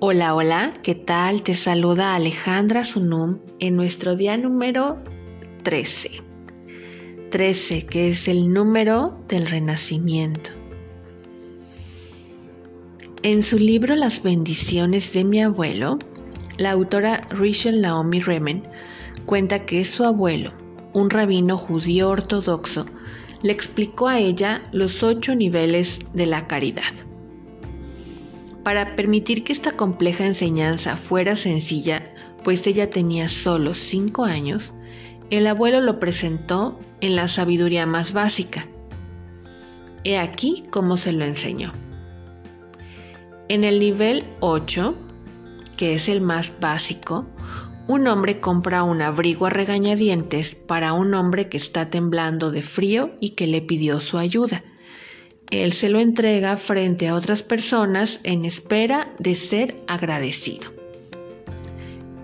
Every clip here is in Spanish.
Hola, hola, ¿qué tal? Te saluda Alejandra Sunum en nuestro día número 13. 13, que es el número del renacimiento. En su libro Las bendiciones de mi abuelo, la autora Rachel Naomi Remen cuenta que su abuelo, un rabino judío ortodoxo, le explicó a ella los ocho niveles de la caridad. Para permitir que esta compleja enseñanza fuera sencilla, pues ella tenía solo cinco años, el abuelo lo presentó en la sabiduría más básica. He aquí cómo se lo enseñó. En el nivel 8, que es el más básico, un hombre compra un abrigo a regañadientes para un hombre que está temblando de frío y que le pidió su ayuda. Él se lo entrega frente a otras personas en espera de ser agradecido.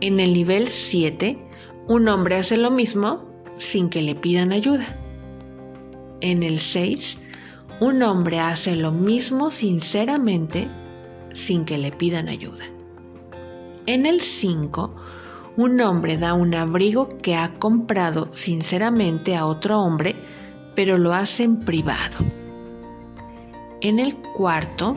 En el nivel 7, un hombre hace lo mismo sin que le pidan ayuda. En el 6, un hombre hace lo mismo sinceramente sin que le pidan ayuda. En el 5, un hombre da un abrigo que ha comprado sinceramente a otro hombre, pero lo hace en privado. En el cuarto,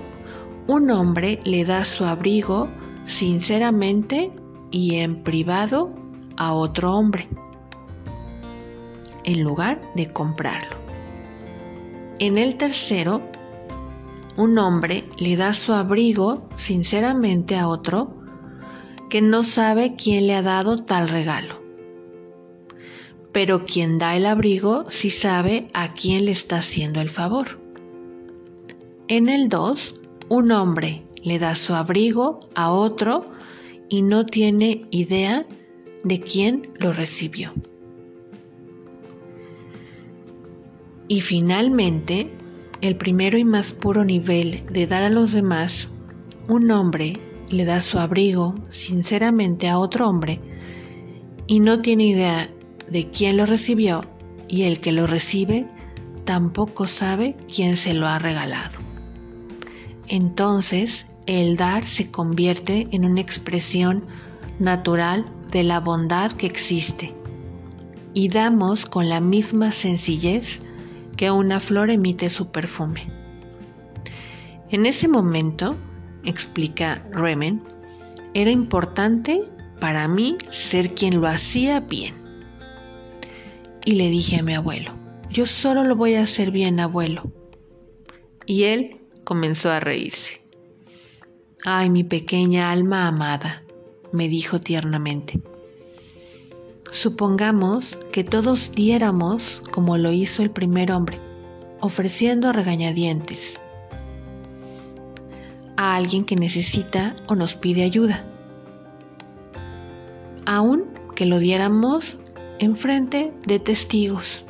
un hombre le da su abrigo sinceramente y en privado a otro hombre, en lugar de comprarlo. En el tercero, un hombre le da su abrigo sinceramente a otro que no sabe quién le ha dado tal regalo. Pero quien da el abrigo sí sabe a quién le está haciendo el favor. En el 2, un hombre le da su abrigo a otro y no tiene idea de quién lo recibió. Y finalmente, el primero y más puro nivel de dar a los demás, un hombre le da su abrigo sinceramente a otro hombre y no tiene idea de quién lo recibió y el que lo recibe tampoco sabe quién se lo ha regalado. Entonces, el dar se convierte en una expresión natural de la bondad que existe y damos con la misma sencillez que una flor emite su perfume. En ese momento, explica Remen, era importante para mí ser quien lo hacía bien. Y le dije a mi abuelo, yo solo lo voy a hacer bien, abuelo. Y él comenzó a reírse. Ay, mi pequeña alma amada, me dijo tiernamente. Supongamos que todos diéramos como lo hizo el primer hombre, ofreciendo a regañadientes a alguien que necesita o nos pide ayuda. Aún que lo diéramos en frente de testigos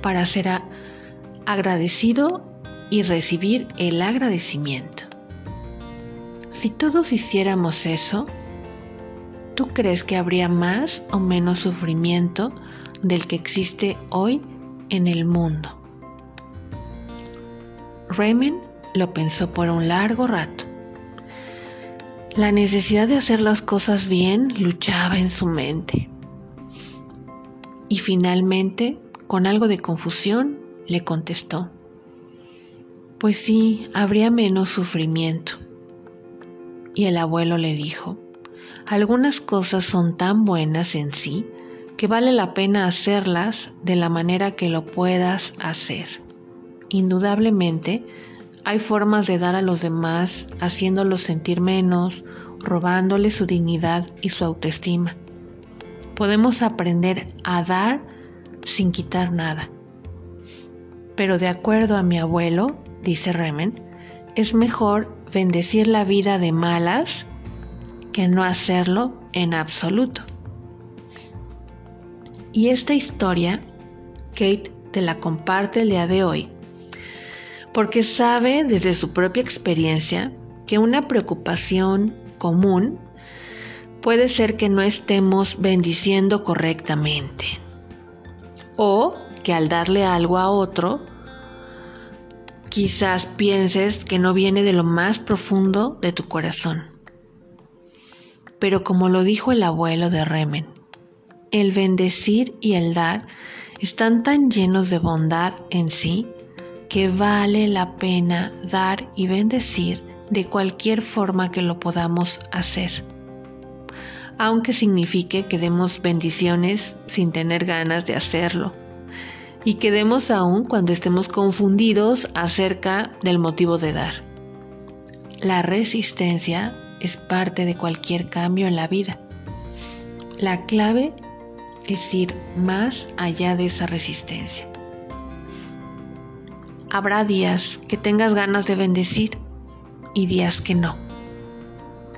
para ser agradecido y recibir el agradecimiento. Si todos hiciéramos eso, ¿tú crees que habría más o menos sufrimiento del que existe hoy en el mundo? Raymond lo pensó por un largo rato. La necesidad de hacer las cosas bien luchaba en su mente. Y finalmente, con algo de confusión, le contestó, pues sí, habría menos sufrimiento. Y el abuelo le dijo, algunas cosas son tan buenas en sí que vale la pena hacerlas de la manera que lo puedas hacer. Indudablemente, hay formas de dar a los demás haciéndolos sentir menos, robándoles su dignidad y su autoestima. Podemos aprender a dar sin quitar nada. Pero de acuerdo a mi abuelo, dice Remen, es mejor bendecir la vida de malas que no hacerlo en absoluto. Y esta historia, Kate te la comparte el día de hoy porque sabe desde su propia experiencia que una preocupación común puede ser que no estemos bendiciendo correctamente o que al darle algo a otro quizás pienses que no viene de lo más profundo de tu corazón. Pero como lo dijo el abuelo de Remen, el bendecir y el dar están tan llenos de bondad en sí que vale la pena dar y bendecir de cualquier forma que lo podamos hacer. Aunque signifique que demos bendiciones sin tener ganas de hacerlo. Y que demos aún cuando estemos confundidos acerca del motivo de dar. La resistencia es parte de cualquier cambio en la vida. La clave es ir más allá de esa resistencia. Habrá días que tengas ganas de bendecir y días que no.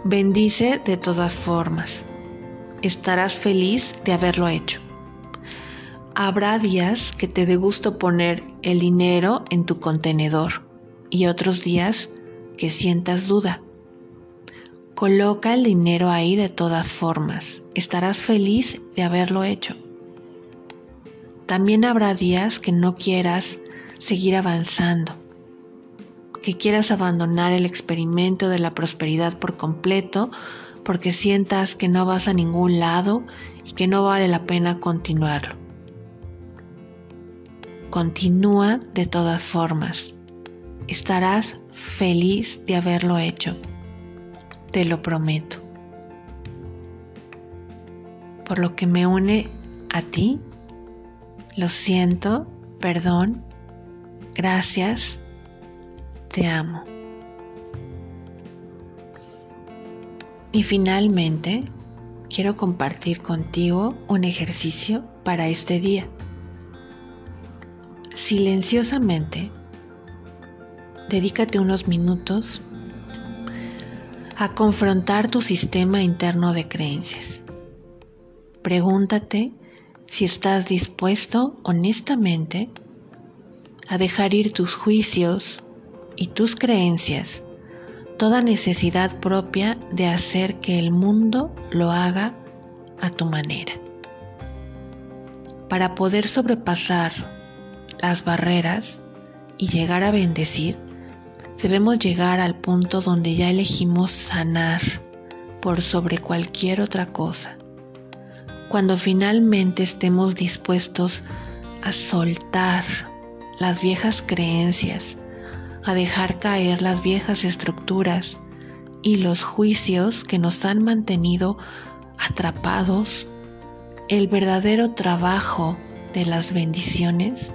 Bendice de todas formas. Estarás feliz de haberlo hecho. Habrá días que te dé gusto poner el dinero en tu contenedor y otros días que sientas duda. Coloca el dinero ahí de todas formas. Estarás feliz de haberlo hecho. También habrá días que no quieras seguir avanzando, que quieras abandonar el experimento de la prosperidad por completo porque sientas que no vas a ningún lado y que no vale la pena continuarlo. Continúa de todas formas. Estarás feliz de haberlo hecho te lo prometo. Por lo que me une a ti, lo siento, perdón, gracias, te amo. Y finalmente, quiero compartir contigo un ejercicio para este día. Silenciosamente, dedícate unos minutos a confrontar tu sistema interno de creencias. Pregúntate si estás dispuesto honestamente a dejar ir tus juicios y tus creencias, toda necesidad propia de hacer que el mundo lo haga a tu manera. Para poder sobrepasar las barreras y llegar a bendecir, debemos llegar al punto donde ya elegimos sanar por sobre cualquier otra cosa. Cuando finalmente estemos dispuestos a soltar las viejas creencias, a dejar caer las viejas estructuras y los juicios que nos han mantenido atrapados, el verdadero trabajo de las bendiciones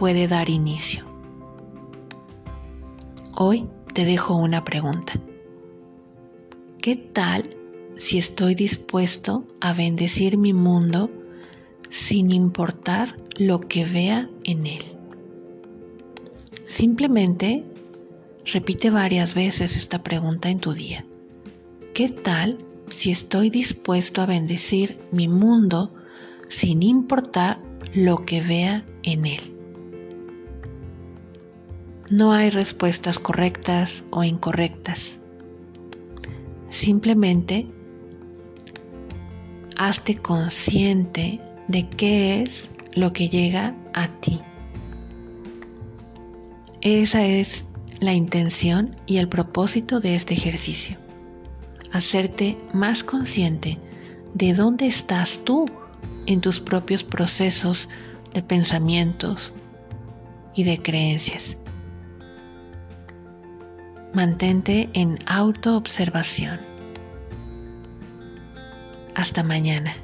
puede dar inicio. Hoy te dejo una pregunta. ¿Qué tal si estoy dispuesto a bendecir mi mundo sin importar lo que vea en él? Simplemente repite varias veces esta pregunta en tu día. ¿Qué tal si estoy dispuesto a bendecir mi mundo sin importar lo que vea en él? No hay respuestas correctas o incorrectas. Simplemente hazte consciente de qué es lo que llega a ti. Esa es la intención y el propósito de este ejercicio. Hacerte más consciente de dónde estás tú en tus propios procesos de pensamientos y de creencias. Mantente en autoobservación. Hasta mañana.